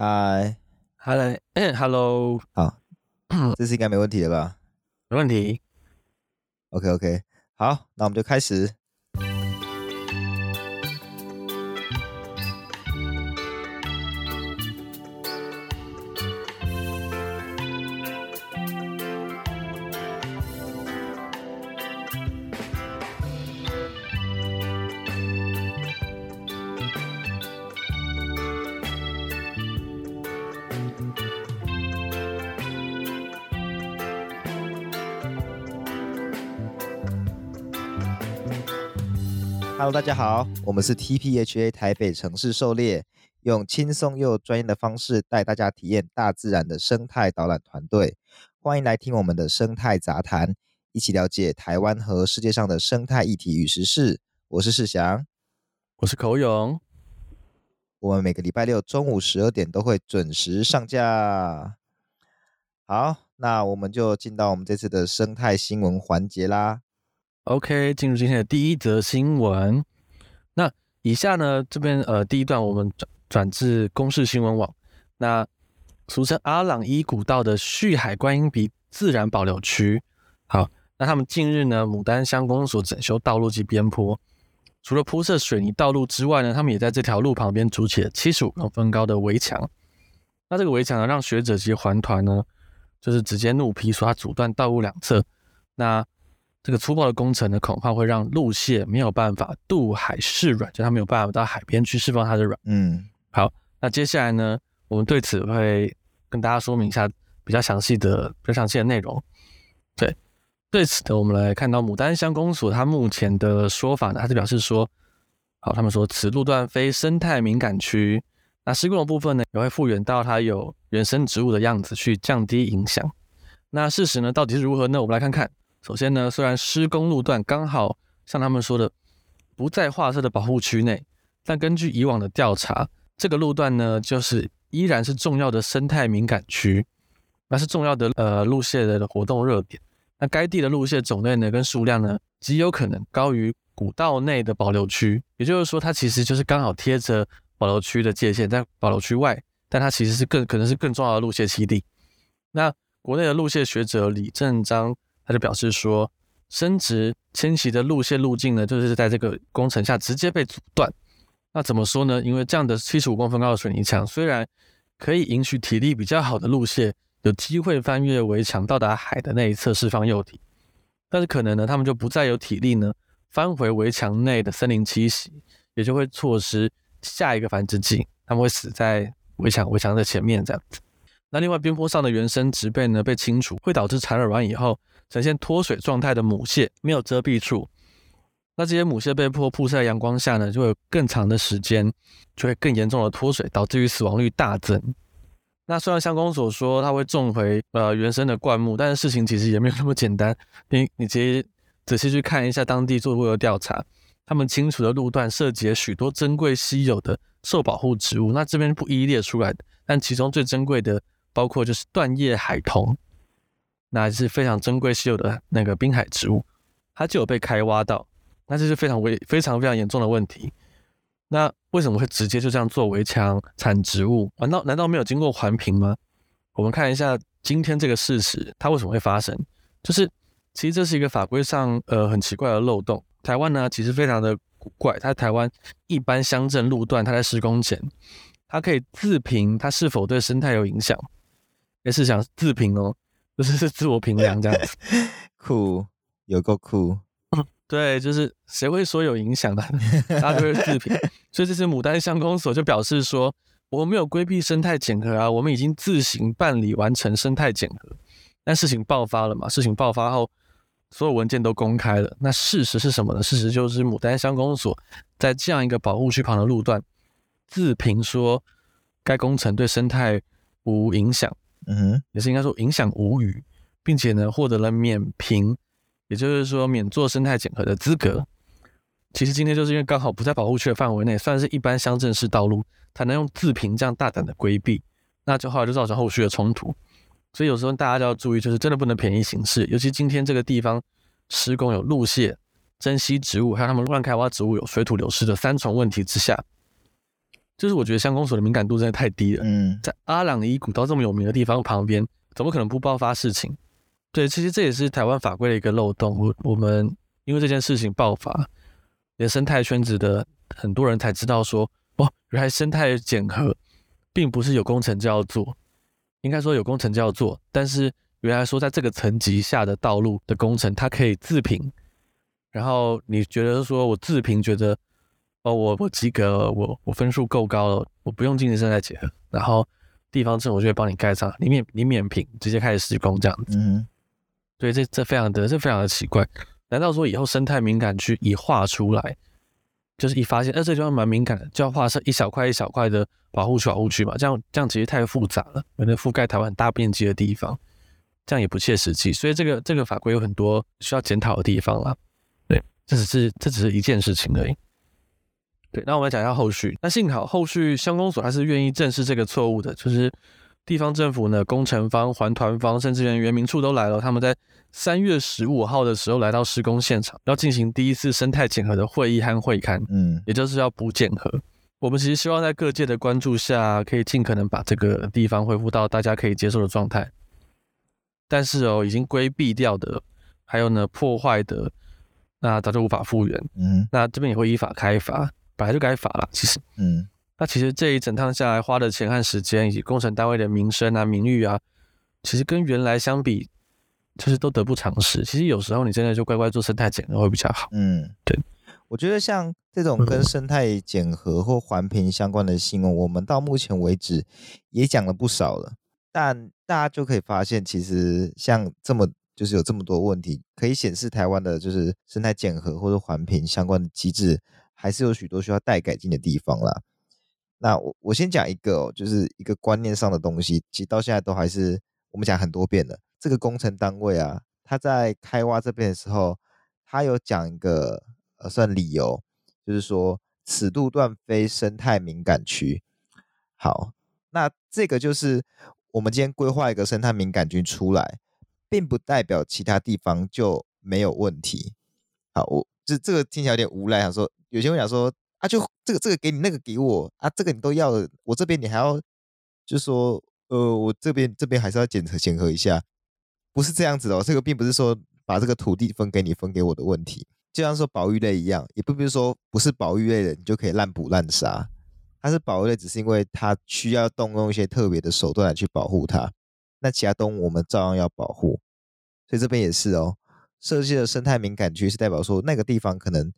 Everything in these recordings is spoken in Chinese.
嗨，哈喽，嗯，Hello，好，这次应该没问题了吧？没问题。OK，OK，好，那我们就开始。Hello，大家好，我们是 TPHA 台北城市狩猎，用轻松又专业的方式带大家体验大自然的生态导览团队。欢迎来听我们的生态杂谈，一起了解台湾和世界上的生态议题与时事。我是世祥，我是口勇。我们每个礼拜六中午十二点都会准时上架。好，那我们就进到我们这次的生态新闻环节啦。OK，进入今天的第一则新闻。那以下呢，这边呃，第一段我们转转至公视新闻网。那俗称阿朗伊古道的旭海观音鼻自然保留区。好，那他们近日呢，牡丹乡公所整修道路及边坡，除了铺设水泥道路之外呢，他们也在这条路旁边筑起了七十五公分高的围墙。那这个围墙呢，让学者及环团呢，就是直接怒批说它阻断道路两侧。那这个粗暴的工程呢，恐怕会让陆蟹没有办法渡海释卵，就它没有办法到海边去释放它的卵。嗯，好，那接下来呢，我们对此会跟大家说明一下比较详细的、比较详细的内容。对，对此呢，我们来看到牡丹乡公所它目前的说法呢，它是表示说，好，他们说此路段非生态敏感区，那施工的部分呢，也会复原到它有原生植物的样子，去降低影响。那事实呢，到底是如何呢？我们来看看。首先呢，虽然施工路段刚好像他们说的不在划设的保护区内，但根据以往的调查，这个路段呢，就是依然是重要的生态敏感区，那是重要的呃路线的活动热点。那该地的路线种类呢跟数量呢，极有可能高于古道内的保留区。也就是说，它其实就是刚好贴着保留区的界限，在保留区外，但它其实是更可能是更重要的路线基地。那国内的路线学者李正章。他就表示说，生殖迁徙的路线路径呢，就是在这个工程下直接被阻断。那怎么说呢？因为这样的七十五公分高的水泥墙，虽然可以允许体力比较好的路线有机会翻越围墙到达海的那一侧释放幼体，但是可能呢，他们就不再有体力呢翻回围墙内的森林栖息，也就会错失下一个繁殖季，他们会死在围墙围墙的前面这样子。那另外边坡上的原生植被呢被清除，会导致产卵完以后。呈现脱水状态的母蟹没有遮蔽处，那这些母蟹被迫曝晒阳光下呢，就会有更长的时间，就会更严重的脱水，导致于死亡率大增。那虽然相公所说它会种回呃原生的灌木，但是事情其实也没有那么简单。你你直接仔细去看一下当地做过的调查，他们清除的路段涉及许多珍贵稀有的受保护植物，那这边不一一列出来，但其中最珍贵的包括就是断叶海桐。那还是非常珍贵稀有的那个滨海植物，它就有被开挖到，那这是非常危、非常非常严重的问题。那为什么会直接就这样做围墙产植物？难道难道没有经过环评吗？我们看一下今天这个事实，它为什么会发生？就是其实这是一个法规上呃很奇怪的漏洞。台湾呢其实非常的古怪，它台湾一般乡镇路段，它在施工前，它可以自评它是否对生态有影响，也是想自评哦。就是是自我评量这样子，酷，有够酷。对，就是谁会说有影响的，大家都会自评。所以这次牡丹乡公所就表示说，我们没有规避生态检核啊，我们已经自行办理完成生态检核。但事情爆发了嘛，事情爆发后，所有文件都公开了。那事实是什么呢？事实就是牡丹乡公所在这样一个保护区旁的路段，自评说该工程对生态无影响。嗯哼，也是应该说影响无虞，并且呢获得了免评，也就是说免做生态检核的资格。其实今天就是因为刚好不在保护区的范围内，算是一般乡镇式道路，才能用自评这样大胆的规避，那就后来就造成后续的冲突。所以有时候大家就要注意，就是真的不能便宜行事，尤其今天这个地方施工有路线、珍稀植物，还有他们乱开挖植物，有水土流失的三重问题之下，就是我觉得乡公所的敏感度真的太低了。嗯，在阿朗伊古道这么有名的地方旁边，怎么可能不爆发事情？对，其实这也是台湾法规的一个漏洞。我我们因为这件事情爆发，连生态圈子的很多人才知道说，哦，原来生态检核并不是有工程就要做，应该说有工程就要做，但是原来说在这个层级下的道路的工程，它可以自评。然后你觉得说我自评觉得。哦，我我及格，我我分数够高了，我不用进行生态结合，然后地方政府就会帮你盖上，你免你免评，直接开始施工这样子。嗯，对，这这非常的这非常的奇怪。难道说以后生态敏感区一画出来，就是一发现，呃，这地方蛮敏感的，就要画成一小块一小块的保护区保护区嘛？这样这样其实太复杂了，可能覆盖台湾很大面积的地方，这样也不切实际。所以这个这个法规有很多需要检讨的地方啦。对，这只是这只是一件事情而已。对，那我们来讲一下后续。那幸好后续乡公所还是愿意正视这个错误的，就是地方政府呢、工程方、环团方，甚至连原民处都来了。他们在三月十五号的时候来到施工现场，要进行第一次生态检核的会议和会勘，嗯，也就是要补检核。我们其实希望在各界的关注下，可以尽可能把这个地方恢复到大家可以接受的状态。但是哦，已经规避掉的，还有呢破坏的，那早就无法复原。嗯，那这边也会依法开罚。本来就该罚了，其实，嗯，那其实这一整趟下来花的钱和时间，以及工程单位的名声啊、名誉啊，其实跟原来相比，就是都得不偿失。其实有时候你真的就乖乖做生态检核会比较好。嗯，对，我觉得像这种跟生态检核或环评相关的新闻，嗯，我们到目前为止也讲了不少了，但大家就可以发现，其实像这么就是有这么多问题，可以显示台湾的就是生态检核或者环评相关的机制。还是有许多需要待改进的地方啦。那我我先讲一个哦，就是一个观念上的东西，其实到现在都还是我们讲很多遍了。这个工程单位啊，他在开挖这边的时候，他有讲一个呃算理由，就是说此路段非生态敏感区。好，那这个就是我们今天规划一个生态敏感区出来，并不代表其他地方就没有问题。我这这个听起来有点无赖，想说。有些人讲说啊，就这个这个给你，那个给我啊，这个你都要，我这边你还要，就说呃，我这边这边还是要检核检核一下，不是这样子的哦。这个并不是说把这个土地分给你分给我的问题，就像说保育类一样，也不是说不是保育类的你就可以滥捕滥杀，它是保育类，只是因为它需要动用一些特别的手段来去保护它，那其他动物我们照样要保护，所以这边也是哦，设计的生态敏感区是代表说那个地方可能。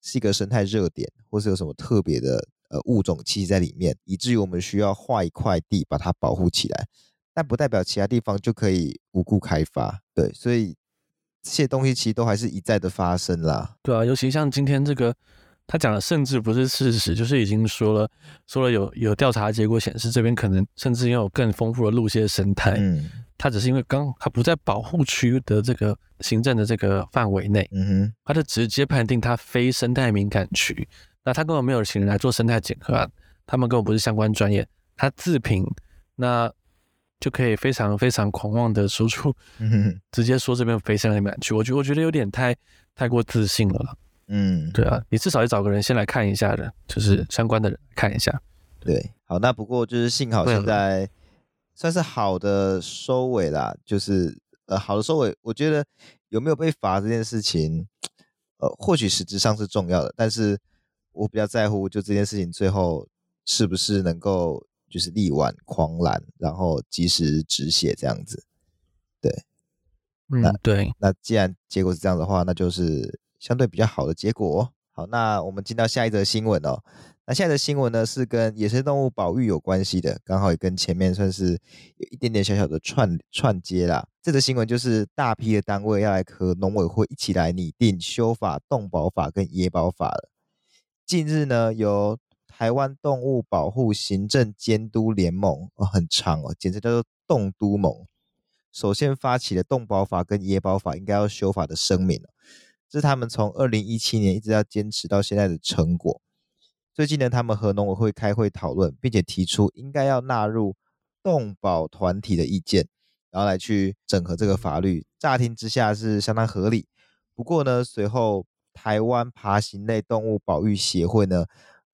是一个生态热点，或是有什么特别的呃物种栖息在里面，以至于我们需要划一块地把它保护起来，但不代表其他地方就可以无故开发。对，所以这些东西其实都还是一再的发生啦。对啊，尤其像今天这个他讲的，甚至不是事实，就是已经说了说了有有调查结果显示，这边可能甚至拥有更丰富的路蟹生态。嗯。它只是因为刚它不在保护区的这个行政的这个范围内，嗯哼，它就直接判定它非生态敏感区，那他根本没有请人来做生态检核啊，他们根本不是相关专业，他自评，那就可以非常非常狂妄的说出，嗯哼，直接说这边非生态敏感区，我觉我觉得有点太太过自信了，嗯，对啊，你至少要找个人先来看一下的，就是相关的人看一下，对，好，那不过就是幸好现在。算是好的收尾啦，就是呃好的收尾。我觉得有没有被罚这件事情，呃或许实质上是重要的，但是我比较在乎就这件事情最后是不是能够就是力挽狂澜，然后及时止血这样子。对，嗯，那对，那既然结果是这样的话，那就是相对比较好的结果哦。好，那我们进到下一则新闻哦。那现在的新闻呢，是跟野生动物保育有关系的，刚好也跟前面算是有一点点小小的串串接啦。这则新闻就是大批的单位要来和农委会一起来拟定修法动保法跟野保法了。近日呢，由台湾动物保护行政监督联盟哦，很长哦，简称叫做动都盟，首先发起了动保法跟野保法应该要修法的声明，这是他们从二零一七年一直要坚持到现在的成果。最近呢，他们和农委会开会讨论，并且提出应该要纳入动保团体的意见，然后来去整合这个法律。乍听之下是相当合理。不过呢，随后台湾爬行类动物保育协会呢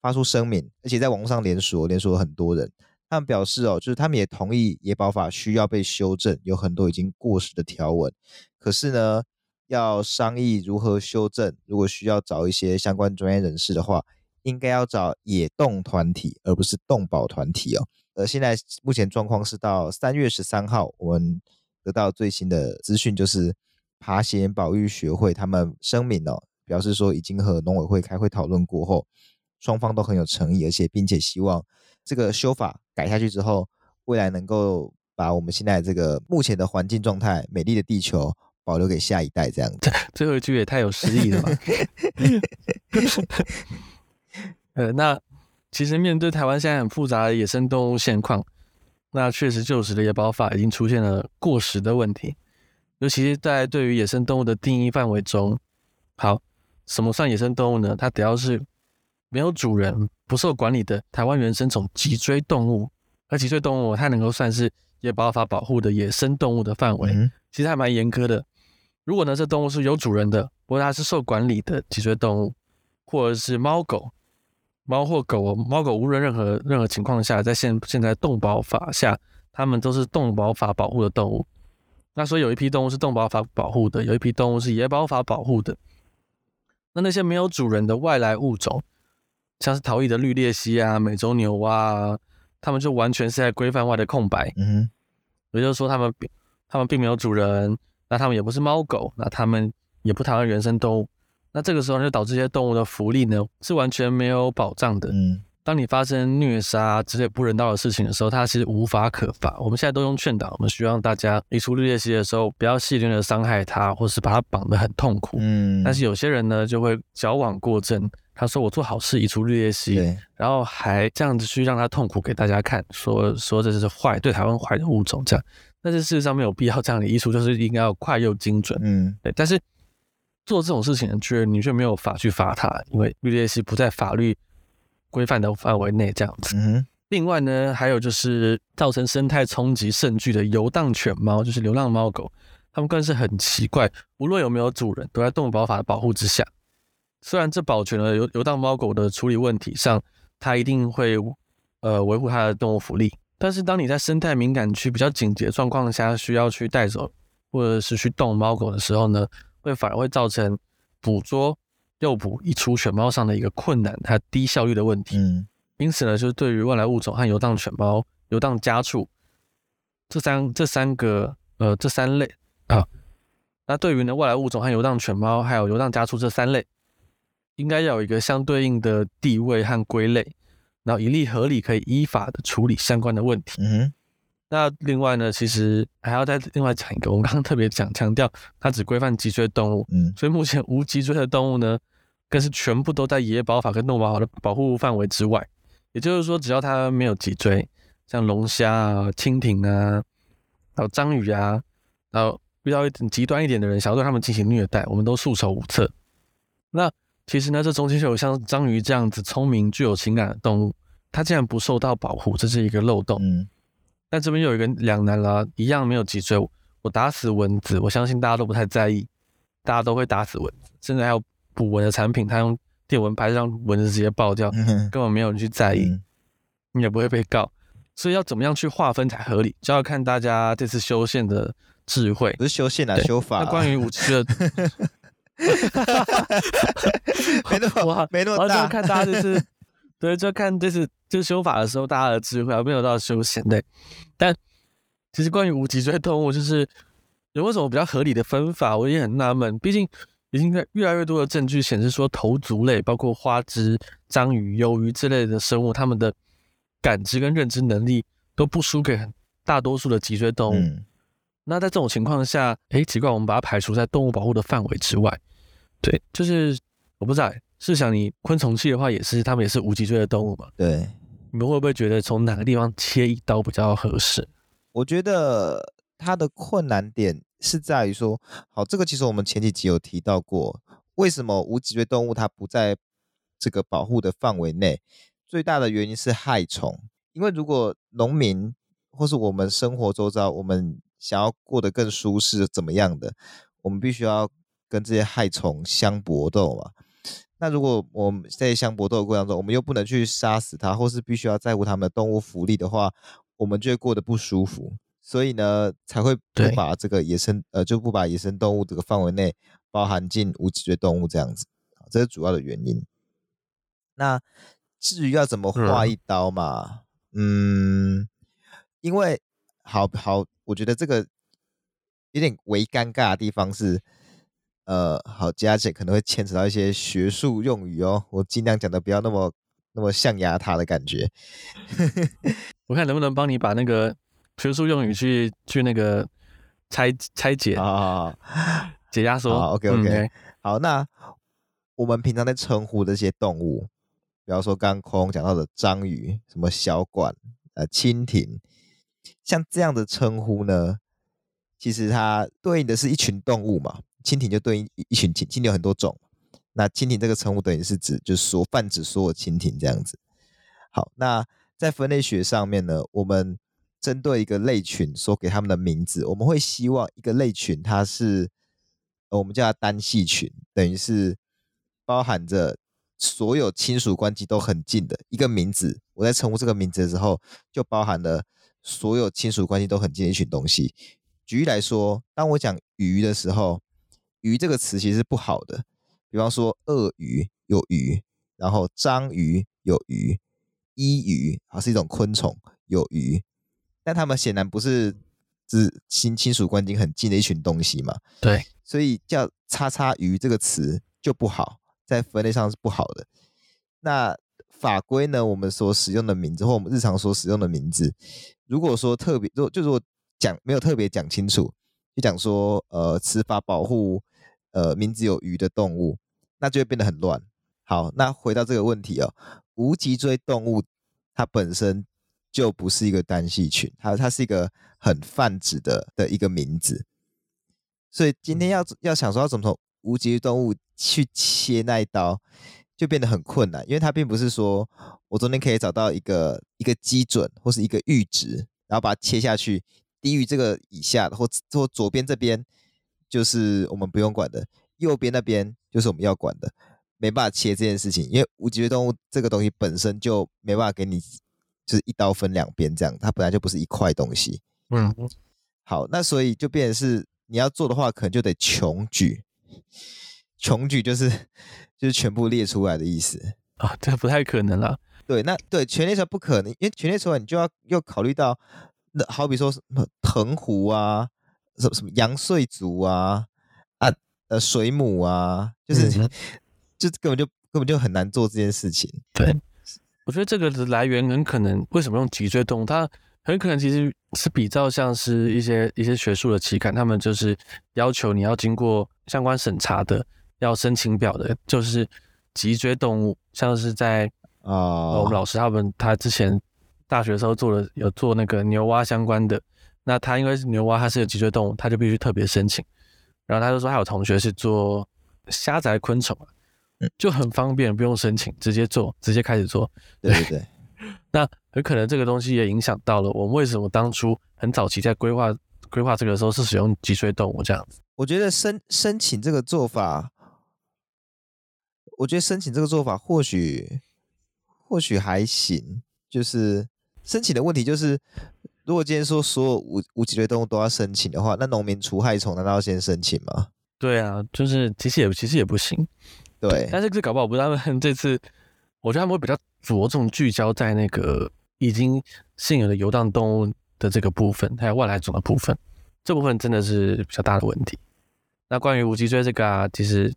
发出声明，而且在网上连署，连署了很多人。他们表示哦，就是他们也同意野保法需要被修正，有很多已经过时的条文。可是呢，要商议如何修正，如果需要找一些相关专业人士的话，应该要找野动团体，而不是动保团体哦。呃，现在目前状况是到三月十三号，我们得到最新的资讯，就是爬行保育学会他们声明哦，表示说已经和农委会开会讨论过后，双方都很有诚意，而且并且希望这个修法改下去之后，未来能够把我们现在这个目前的环境状态、美丽的地球保留给下一代，这样子。最后一句也太有诗意了吧？呃，那其实面对台湾现在很复杂的野生动物现况，那确实旧时的野保法已经出现了过时的问题，尤其是在对于野生动物的定义范围中，好，什么算野生动物呢？它只要是没有主人、不受管理的台湾原生种脊椎动物，而脊椎动物它能够算是野保法保护的野生动物的范围，嗯、其实还蛮严苛的。如果呢，这动物是有主人的，不过它是受管理的脊椎动物，或者是猫狗。猫或狗，猫狗无论任何任何情况下，在现现在动保法下，它们都是动保法保护的动物。那所以有一批动物是动保法保护的，有一批动物是野保法保护的。那那些没有主人的外来物种，像是逃逸的绿鬣蜥啊、美洲牛蛙啊，它们就完全是在规范外的空白。嗯哼，也就是说，它们并它们并没有主人，那它们也不是猫狗，那它们也不讨论原生动物。那这个时候就导致这些动物的福利呢，是完全没有保障的。嗯，当你发生虐杀之类不人道的事情的时候，它其实无法可罚。我们现在都用劝导，我们希望大家移除绿鬣蜥的时候，不要戏谑的伤害它，或是把它绑得很痛苦。嗯，但是有些人呢，就会矫枉过正。他说我做好事移除绿鬣蜥，然后还这样子去让它痛苦给大家看，说说这是坏对台湾坏的物种这样。但是事实上没有必要这样的移除，就是应该要快又精准。嗯，对，但是。做这种事情，却你却没有法去罚他，因为绿鬣蜥不在法律规范的范围内，这样子。嗯。另外呢，还有就是造成生态冲击甚巨的游荡犬猫，就是流浪猫狗，它们更是很奇怪，无论有没有主人，都在动保法的保护之下。虽然这保全了游游荡猫狗的处理问题上，它一定会呃维护它的动物福利，但是当你在生态敏感区比较紧急的状况下，需要去带走或者是去动猫狗的时候呢，会反而会造成捕捉、诱捕、一出犬猫上的一个困难，它低效率的问题。嗯，因此呢，就是对于外来物种和游荡犬猫、游荡家畜这三这三个呃这三类啊，那对于呢外来物种和游荡犬猫还有游荡家畜这三类，应该要有一个相对应的地位和归类，然后以利合理可以依法的处理相关的问题。嗯。那另外呢，其实还要再另外讲一个，我们刚刚特别讲强调，它只规范脊椎动物，嗯，所以目前无脊椎的动物呢，更是全部都在野保法跟动保法的保护范围之外。也就是说，只要它没有脊椎，像龙虾啊、蜻蜓啊，还有章鱼啊，然后遇到一点极端一点的人想要对他们进行虐待，我们都束手无策。那其实呢，这中间就有像章鱼这样子聪明、具有情感的动物，它竟然不受到保护，这是一个漏洞。嗯。但这边又有一个两难啦，一样没有脊椎，我打死蚊子，我相信大家都不太在意，大家都会打死蚊子，甚至还有捕蚊的产品，它用电蚊拍让蚊子直接爆掉，根本没有人去在意，你也不会被告，所以要怎么样去划分才合理，就要看大家这次修宪的智慧，不是修宪啊，修法。那关于无脊椎的，没那么没那么大，就看大家就是。对，就看就是就修法的时候，大家的智慧还没有到修宪对。但其实关于无脊椎动物，就是有没有什么比较合理的分法，我也很纳闷。毕竟已经在越来越多的证据显示说，头足类包括花枝、章鱼、鱿鱼之类的生物，它们的感知跟认知能力都不输给大多数的脊椎动物。嗯、那在这种情况下，诶，奇怪，我们把它排除在动物保护的范围之外。对，就是我不知道。试想，你昆虫系的话，也是它们也是无脊椎的动物嘛？对，你们会不会觉得从哪个地方切一刀比较合适？我觉得它的困难点是在于说，好，这个其实我们前几集有提到过，为什么无脊椎动物它不在这个保护的范围内？最大的原因是害虫，因为如果农民或是我们生活周遭，我们想要过得更舒适，怎么样的，我们必须要跟这些害虫相搏斗嘛。那如果我们在相搏斗的过程中，我们又不能去杀死它，或是必须要在乎它们的动物福利的话，我们就会过得不舒服。所以呢，才会不把这个野生呃，就不把野生动物这个范围内包含进无脊椎动物这样子，这是主要的原因。那至于要怎么划一刀嘛，嗯，嗯，因为好好，我觉得这个有点微尴尬的地方是，呃，好，佳姐可能会牵扯到一些学术用语哦，我尽量讲的不要那么那么象牙塔的感觉。我看能不能帮你把那个。学术用语去去那个拆拆解啊，解压缩。OK OK，、嗯、好，那我们平常在称呼这些动物，比方说刚刚空讲到的章鱼、什么小管、呃蜻蜓，像这样的称呼呢，其实它对应的是一群动物嘛。蜻蜓就对应一群蜻，蜓有很多种。那蜻蜓这个称呼等于是指就是说泛指所有蜻蜓这样子。好，那在分类学上面呢，我们针对一个类群所给他们的名字，我们会希望一个类群它是，我们叫它单系群，等于是包含着所有亲属关系都很近的一个名字。我在称呼这个名字的时候，就包含了所有亲属关系都很近的一群东西。举例来说，当我讲鱼的时候，鱼这个词其实是不好的。比方说，鳄鱼有鱼，然后章鱼有鱼，伊鱼啊是一种昆虫有鱼。但他们显然不是是亲亲属关系很近的一群东西嘛？对，所以叫“叉叉鱼”这个词就不好，在分类上是不好的。那法规呢？我们所使用的名字或我们日常所使用的名字，如果说特别，如果就是我讲没有特别讲清楚，就讲说呃，此法保护呃名字有“鱼”的动物，那就会变得很乱。好，那回到这个问题哦，无脊椎动物它本身。就不是一个单系群，它它是一个很泛指的的一个名字，所以今天要要想说要怎么从无脊椎动物去切那一刀，就变得很困难，因为它并不是说我中间可以找到一个一个基准或是一个阈值，然后把它切下去，低于这个以下的或或左边这边就是我们不用管的，右边那边就是我们要管的，没办法切这件事情，因为无脊椎动物这个东西本身就没办法给你。就是一刀分两边这样，它本来就不是一块东西。嗯，好，那所以就变成是你要做的话，可能就得穷举。穷举就是 就是全部列出来的意思啊，这不太可能了。对，那对全列出来不可能，因为全列出来你就要又考虑到，那好比说什么藤壶啊，什么什么阳睡族啊，啊呃水母啊，就是、嗯、就根本就根本就很难做这件事情。对。我觉得这个的来源很可能，为什么用脊椎动物？它很可能其实是比较像是一些一些学术的期刊，他们就是要求你要经过相关审查的，要申请表的，就是脊椎动物，像是在啊、哦，我们老师他们他之前大学的时候做了有做那个牛蛙相关的，那他因为是牛蛙，它是有脊椎动物，他就必须特别申请。然后他就说，还有同学是做虾仔昆虫就很方便，不用申请，直接做，直接开始做。对对对。那很可能这个东西也影响到了我们为什么当初很早期在规划规划这个时候是使用脊椎动物这样子。我觉得申申请这个做法，我觉得申请这个做法或许或许还行。就是申请的问题就是，如果今天说所有无无脊椎动物都要申请的话，那农民除害虫难道要先申请吗？对啊，就是其实也其实也不行。对，但是这搞不好不是他们 这次，我觉得他们会比较着重聚焦在那个已经现有的游荡动物的这个部分，还有外来种的部分，这部分真的是比较大的问题。那关于无脊椎这个啊，其实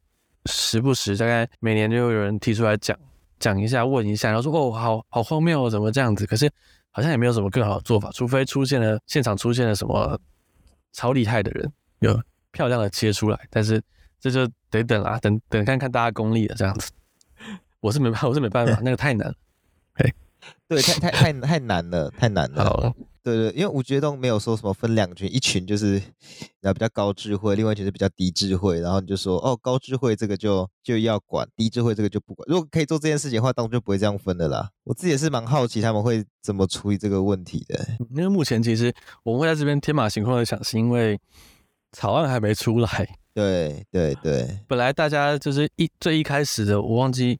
时不时大概每年就会有人提出来讲讲一下，问一下，然后说哦，好好荒谬哦，怎么这样子？可是好像也没有什么更好的做法，除非出现了现场出现了什么超厉害的人，有漂亮的切出来，但是。这就得等啦，等等看看大家功力了，这样子。我是没办法，我是没办法，那个太难。嘿，对，太太太太难了，太难了。好，对对，因为无脊椎动物没有说什么分两群，一群就是然后比较高智慧，另外一群是比较低智慧，然后你就说哦，高智慧这个就就要管，低智慧这个就不管。如果可以做这件事情的话，当然就不会这样分的啦。我自己也是蛮好奇他们会怎么处理这个问题的。因为目前其实我们会在这边天马行空的想，是因为草案还没出来。对对对，本来大家就是一最一开始的，我忘记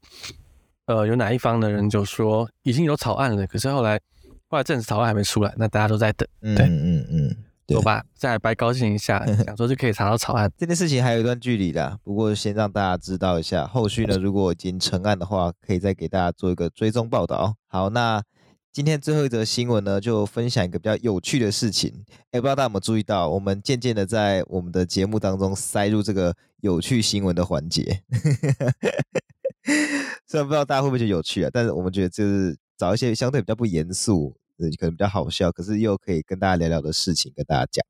呃有哪一方的人就说已经有草案了，可是后来后来正式草案还没出来，那大家都在等。对，嗯嗯嗯，走吧，再白高兴一下，想说就可以查到草案。这件事情还有一段距离的，不过先让大家知道一下，后续呢如果已经成案的话，可以再给大家做一个追踪报道。好，那。今天最后一则新闻呢，就分享一个比较有趣的事情。哎，不知道大家有没有注意到，我们渐渐的在我们的节目当中塞入这个有趣新闻的环节。虽然不知道大家会不会觉得有趣啊，但是我们觉得这是找一些相对比较不严肃，可能比较好笑，可是又可以跟大家聊聊的事情跟大家讲。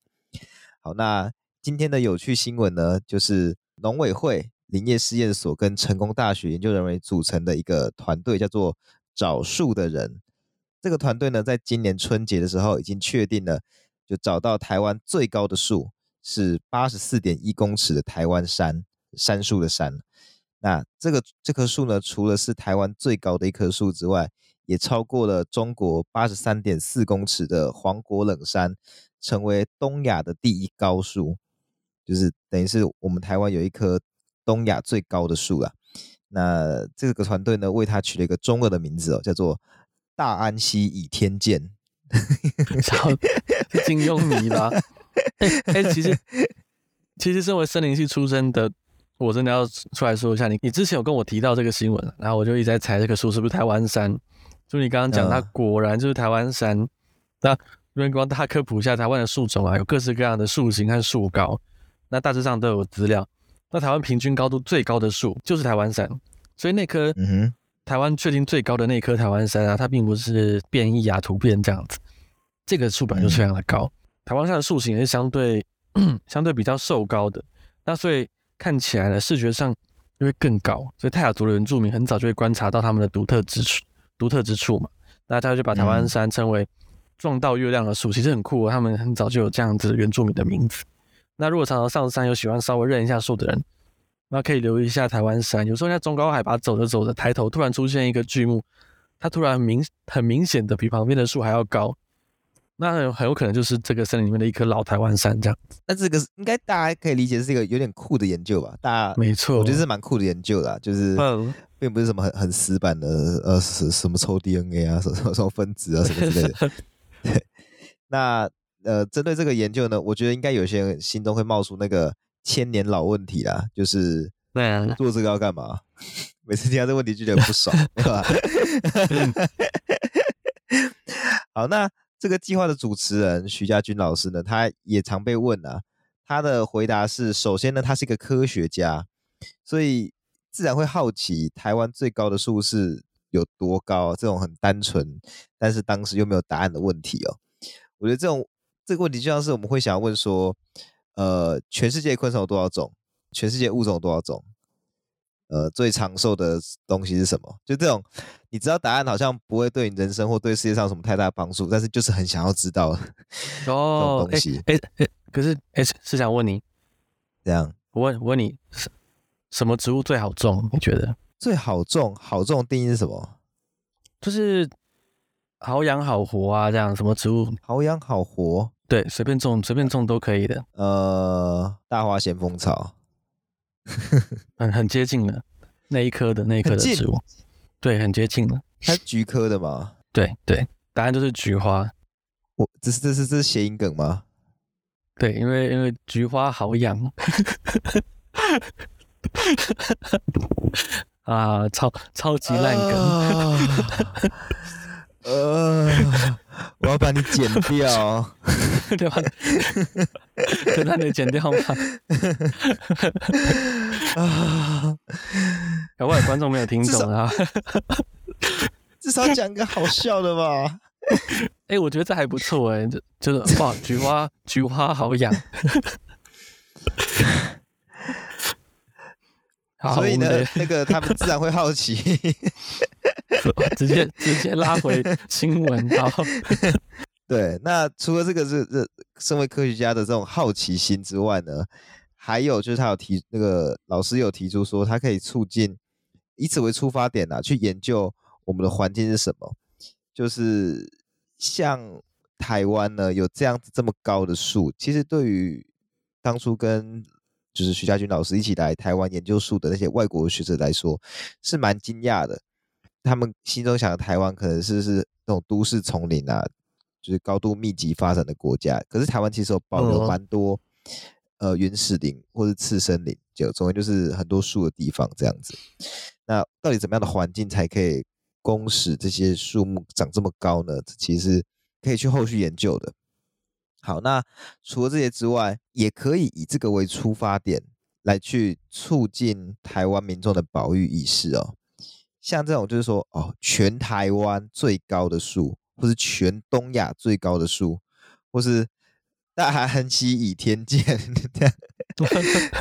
好，那今天的有趣新闻呢，就是农委会林业试验所跟成功大学研究人员组成的一个团队，叫做找树的人。这个团队呢，在今年春节的时候已经确定了，就找到台湾最高的树是八十四点一公尺的台湾杉，杉树的杉。那这个这棵树呢，除了是台湾最高的一棵树之外，也超过了中国八十三点四公尺的黄果冷杉，成为东亚的第一高树。就是等于是我们台湾有一棵东亚最高的树啊。那这个团队呢，为它取了一个中二的名字哦，叫做。大安溪倚天剑，是金庸迷吧？哎、欸欸、其实其实身为森林系出身的，我真的要出来说一下，你你之前有跟我提到这个新闻，然后我就一直在猜这个树是不是台湾山。就你刚刚讲，它果然就是台湾山。嗯、那因为光大科普一下台湾的树种啊，有各式各样的树型和树高，那大致上都有资料。那台湾平均高度最高的树就是台湾山，所以那棵。台湾确定最高的那棵台湾山啊，它并不是变异啊、突变这样子，这个树本就非常的高。台湾杉的树形也是相对 相对比较瘦高的，那所以看起来呢，视觉上就会更高。所以泰雅族的原住民很早就会观察到它们的独特之处，独特之处嘛。那他就把台湾山称为撞到月亮的树，其实很酷哦。他们很早就有这样子原住民的名字。那如果常常上山，有喜欢稍微认一下树的人。那可以留意一下台湾山，有时候在中高海拔走着走着，抬头突然出现一个巨木，它突然明很明显的比旁边的树还要高，那很有可能就是这个森林里面的一棵老台湾杉这样。那这个应该大家可以理解是一个有点酷的研究吧？大家没错，我觉得是蛮酷的研究啦，就是并不是什么很很死板的呃什什么抽 DNA 啊，什么什么分子啊什么之类的。对，那呃针对这个研究呢，我觉得应该有些人心中会冒出那个。千年老问题啦，就是对啊，做这个要干嘛？每次听到这个问题就觉得不爽，对吧？好，那这个计划的主持人徐家军老师呢，他也常被问啊，他的回答是：首先呢，他是一个科学家，所以自然会好奇台湾最高的树是有多高，这种很单纯，但是当时又没有答案的问题哦。我觉得这种这个问题就像是我们会想要问说。呃，全世界昆虫有多少种？全世界物种有多少种？呃，最长寿的东西是什么？就这种，你知道答案好像不会对你人生或对世界上有什么太大帮助，但是就是很想要知道哦，东西。哎哎，可是哎，是想问你，这样？我问我问你，什么植物最好种？你觉得最好种？好种的定义是什么？就是好养好活啊，这样什么植物好养好活？对，随便种，随便种都可以的。呃，大花咸丰草，很很接近了，那一棵的那一棵的植物，对，很接近了。它是菊科的吗？对对，答案就是菊花。我这是这是这是谐音梗吗？对，因为因为菊花好养。啊，超超级烂梗。呃。我要把你剪掉，对吧？真的得剪掉吗？啊！有外观众没有听懂啊？至少讲个好笑的吧？哎、欸，我觉得这还不错哎、欸，这就是哇，菊花菊花好养。所以呢，那个他们自然会好奇，直接直接拉回新闻。然后，对，那除了这个是这身为科学家的这种好奇心之外呢，还有就是他有提那个老师有提出说，他可以促进以此为出发点啊，去研究我们的环境是什么。就是像台湾呢，有这样子这么高的树，其实对于当初跟就是徐家军老师一起来台湾研究树的那些外国学者来说，是蛮惊讶的。他们心中想的台湾可能是是那种都市丛林啊，就是高度密集发展的国家。可是台湾其实有保留蛮多、哦、呃原始林或是次生林，就总之就是很多树的地方这样子。那到底怎么样的环境才可以供使这些树木长这么高呢？其实可以去后续研究的。好，那除了这些之外，也可以以这个为出发点来去促进台湾民众的保育意识哦。像这种就是说，哦，全台湾最高的树，或是全东亚最高的树，或是大汉溪倚天剑这样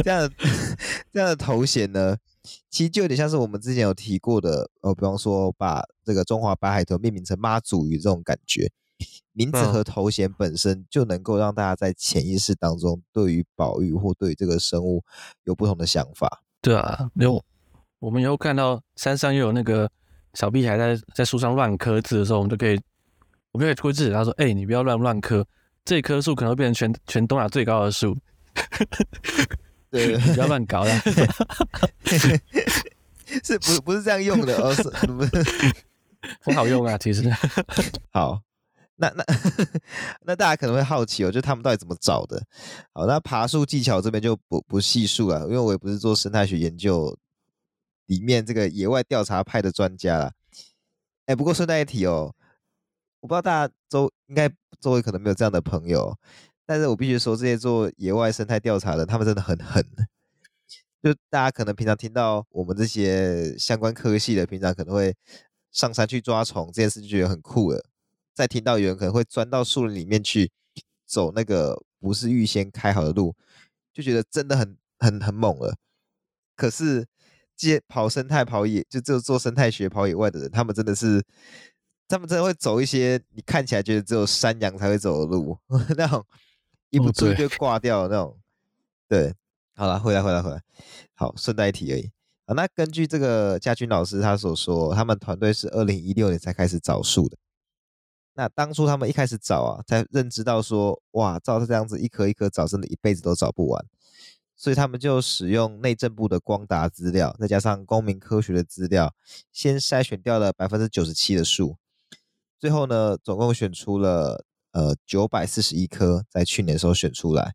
这样的这样的头衔呢，其实就有点像是我们之前有提过的，哦，比方说把这个中华白海豚命名成妈祖鱼这种感觉。名字和头衔本身就能够让大家在潜意识当中对于保育或对于这个生物有不同的想法。对啊，有我们以后看到山上又有那个小屁孩在在树上乱刻字的时候，我们就可以，我们可以推制止他说：“哎、欸，你不要乱乱刻，这棵树可能会变成全全东亚最高的树。”对，你不要乱搞了。是不不是这样用的？哦，是不是 很好用啊，其实好。那那那大家可能会好奇哦，就他们到底怎么找的？好，那爬树技巧这边就不不细述了，因为我也不是做生态学研究里面这个野外调查派的专家了。哎，不过顺带一提哦，我不知道大家周应该周围可能没有这样的朋友，但是我必须说，这些做野外生态调查的，他们真的很狠。就大家可能平常听到我们这些相关科系的，平常可能会上山去抓虫这件事，就觉得很酷了。再听到有人可能会钻到树林里面去走那个不是预先开好的路，就觉得真的很很很猛了。可是这些跑生态跑野，就只有做生态学跑野外的人，他们真的是，他们真的会走一些你看起来觉得只有山羊才会走的路，那种一不注意就挂掉的那种。对，好了，回来回来回来，好，顺带一提而已。啊，那根据这个家军老师他所说，他们团队是二零一六年才开始找树的。那当初他们一开始找啊，才认知到说，哇，照这样子一颗一颗找，真的一辈子都找不完，所以他们就使用内政部的光达资料，再加上公民科学的资料，先筛选掉了百分之九十七的树，最后呢，总共选出了呃九百四十一棵，在去年的时候选出来，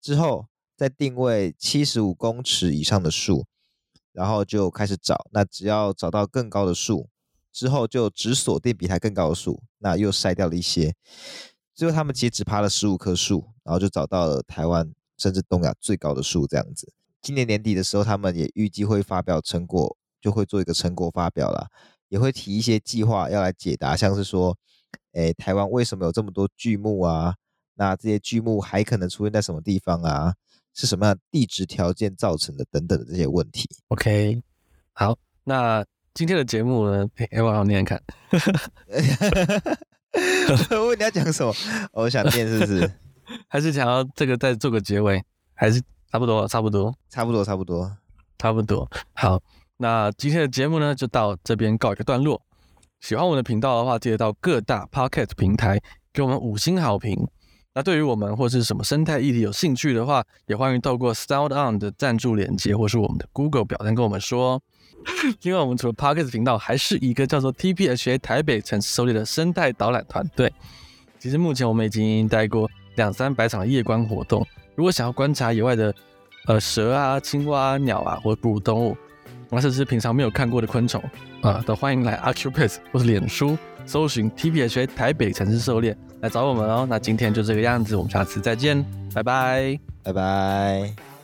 之后再定位七十五公尺以上的树，然后就开始找，那只要找到更高的树。之后就只锁定比它更高的树，那又筛掉了一些。最后他们其实只爬了十五棵树，然后就找到了台湾甚至东亚最高的树这样子。今年年底的时候，他们也预计会发表成果，就会做一个成果发表了，也会提一些计划要来解答，像是说，诶，台湾为什么有这么多巨木啊？那这些巨木还可能出现在什么地方啊？是什么样的地质条件造成的？等等的这些问题。OK，好，那。今天的节目呢，哎，我好念念看。我问你要讲什么？我想念是不是？还是想要这个再做个结尾？还是差不多，差不多，差不多，差不多，差不多。好，那今天的节目呢，就到这边告一个段落。喜欢我们的频道的话，记得到各大 Podcast 平台给我们五星好评。那对于我们或是什么生态议题有兴趣的话，也欢迎透过 SoundOn 的赞助链接，或是我们的 Google 表单跟我们说。因为我们除了 Pocket 频道，还是一个叫做 TPHA 台北城市狩猎的生态导览团队。其实目前我们已经带过两三百场夜观活动。如果想要观察野外的呃蛇啊、青蛙、鸟啊，或哺乳动物，或者是平常没有看过的昆虫啊，都欢迎来 Acupes 或是脸书搜寻 TPHA 台北城市狩猎来找我们哦。那今天就这个样子，我们下次再见，拜拜，拜拜。